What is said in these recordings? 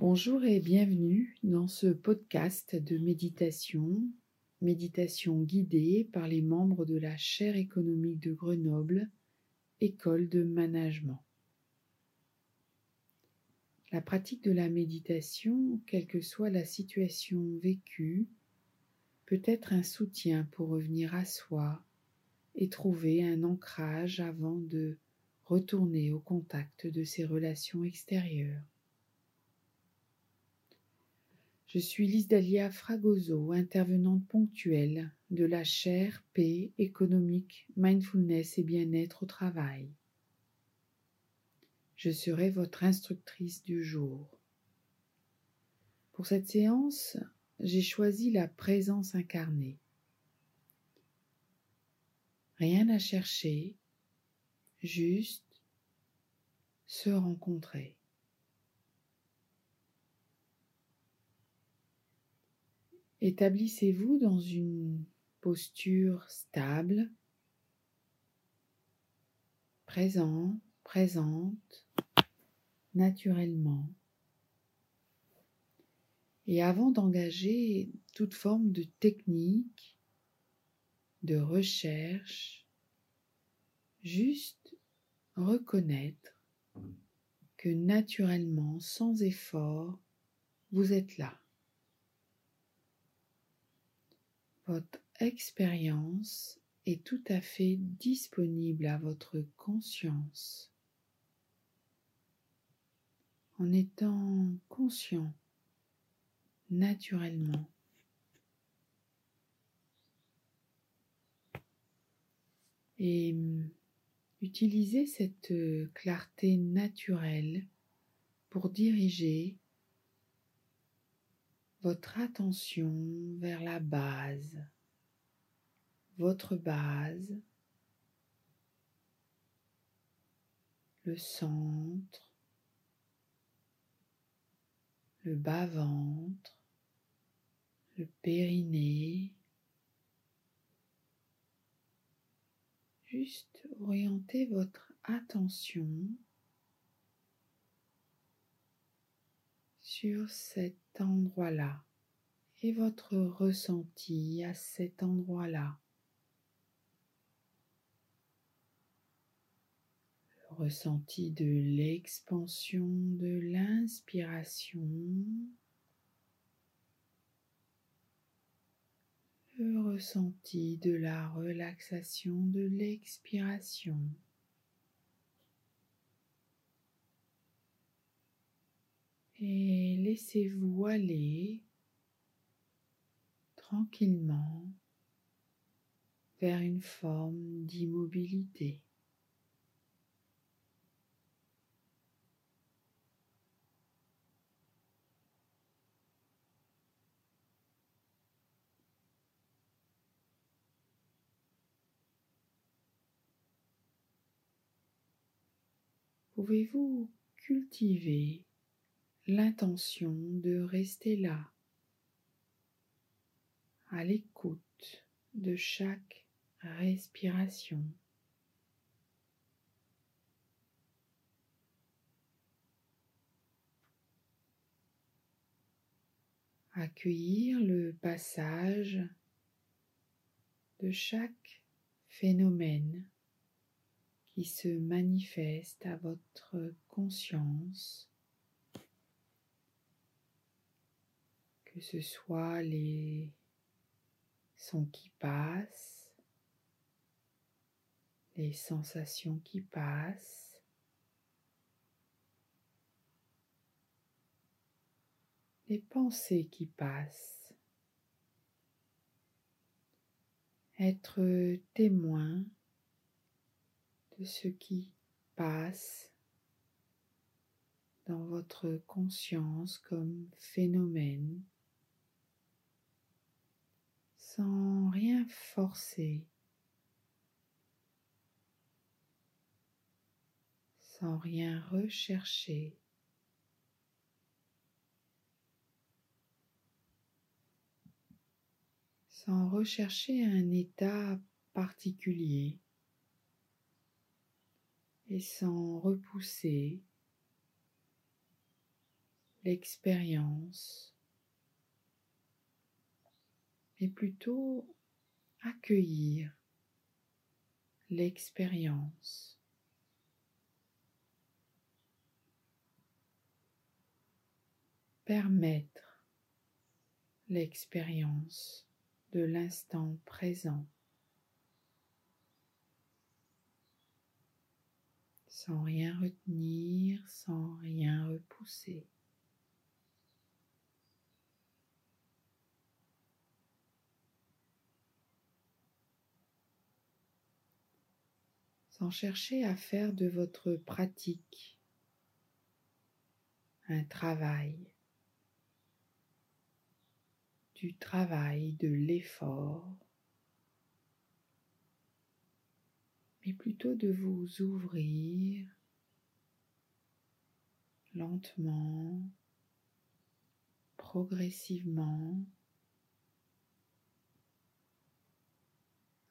Bonjour et bienvenue dans ce podcast de méditation, méditation guidée par les membres de la chaire économique de Grenoble, école de management. La pratique de la méditation, quelle que soit la situation vécue, peut être un soutien pour revenir à soi et trouver un ancrage avant de retourner au contact de ses relations extérieures. Je suis Lise Dalia Fragoso, intervenante ponctuelle de la chaire Paix économique, mindfulness et bien-être au travail. Je serai votre instructrice du jour. Pour cette séance, j'ai choisi la présence incarnée. Rien à chercher, juste se rencontrer. Établissez-vous dans une posture stable, présent, présente, naturellement. Et avant d'engager toute forme de technique, de recherche, juste reconnaître que naturellement, sans effort, vous êtes là. Votre expérience est tout à fait disponible à votre conscience. En étant conscient naturellement. Et utilisez cette clarté naturelle pour diriger votre attention vers la base, votre base, le centre, le bas-ventre, le périnée. Juste orienter votre attention sur cet endroit-là et votre ressenti à cet endroit-là. Le ressenti de l'expansion de l'inspiration. Le ressenti de la relaxation de l'expiration. et laissez-vous aller tranquillement vers une forme d'immobilité. Pouvez-vous cultiver l'intention de rester là, à l'écoute de chaque respiration. Accueillir le passage de chaque phénomène qui se manifeste à votre conscience que ce soit les sons qui passent, les sensations qui passent, les pensées qui passent. Être témoin de ce qui passe dans votre conscience comme phénomène sans rien forcer, sans rien rechercher. sans rechercher un état particulier. Et sans repousser l'expérience, mais plutôt accueillir l'expérience. Permettre l'expérience de l'instant présent. sans rien retenir, sans rien repousser. Sans chercher à faire de votre pratique un travail, du travail, de l'effort, mais plutôt de vous ouvrir lentement, progressivement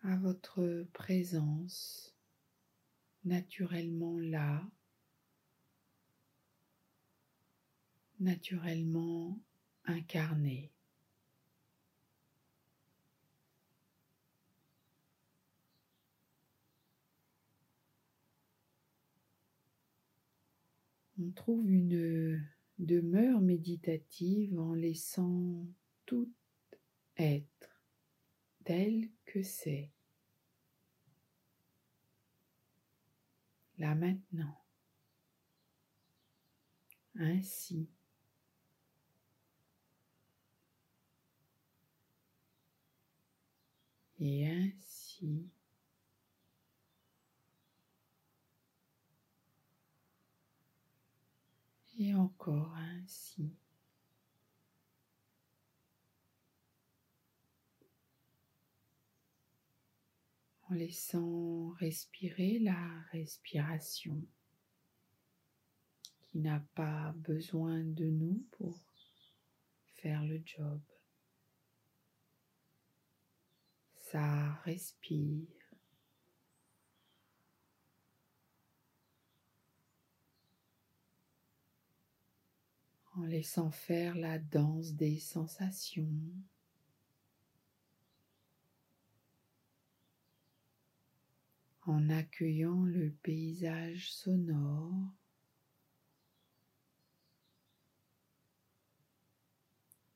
à votre présence naturellement là, naturellement incarnée. On trouve une demeure méditative en laissant tout être tel que c'est. Là maintenant. Ainsi. Et ainsi. et encore ainsi. En laissant respirer la respiration qui n'a pas besoin de nous pour faire le job. Ça respire. en laissant faire la danse des sensations. En accueillant le paysage sonore,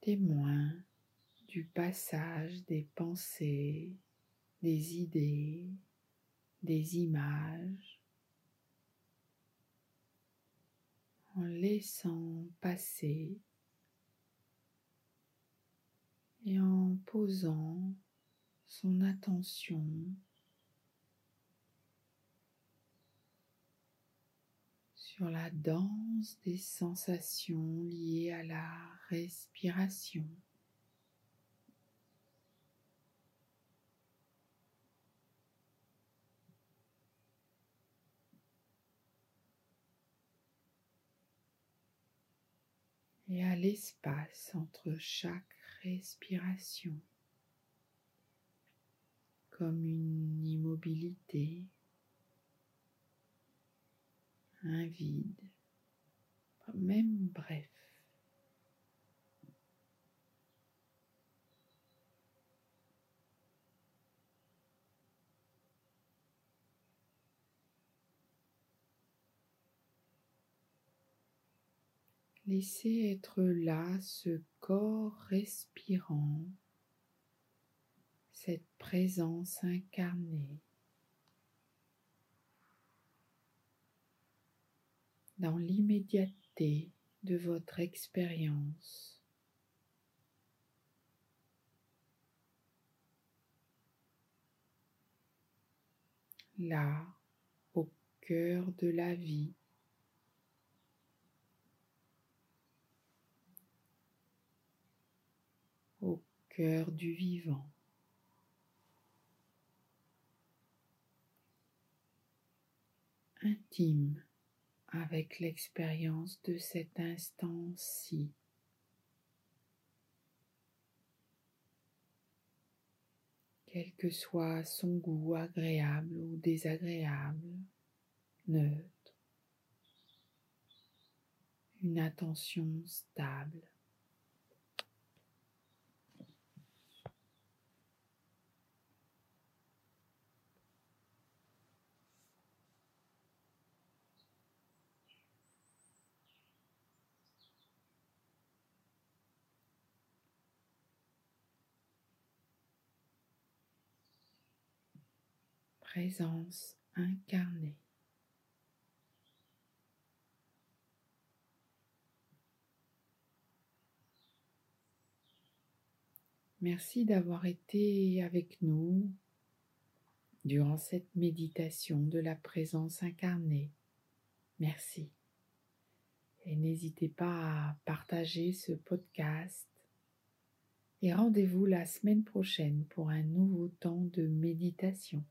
témoin du passage des pensées, des idées, des images, en laissant passer et en posant son attention sur la danse des sensations liées à la respiration. et à l'espace entre chaque respiration, comme une immobilité, un vide, même bref. Laissez être là ce corps respirant, cette présence incarnée. Dans l'immédiateté de votre expérience. Là, au cœur de la vie. cœur du vivant. Intime avec l'expérience de cet instant-ci. Quel que soit son goût agréable ou désagréable, neutre, une attention stable. Présence incarnée. Merci d'avoir été avec nous durant cette méditation de la présence incarnée. Merci. Et n'hésitez pas à partager ce podcast. Et rendez-vous la semaine prochaine pour un nouveau temps de méditation.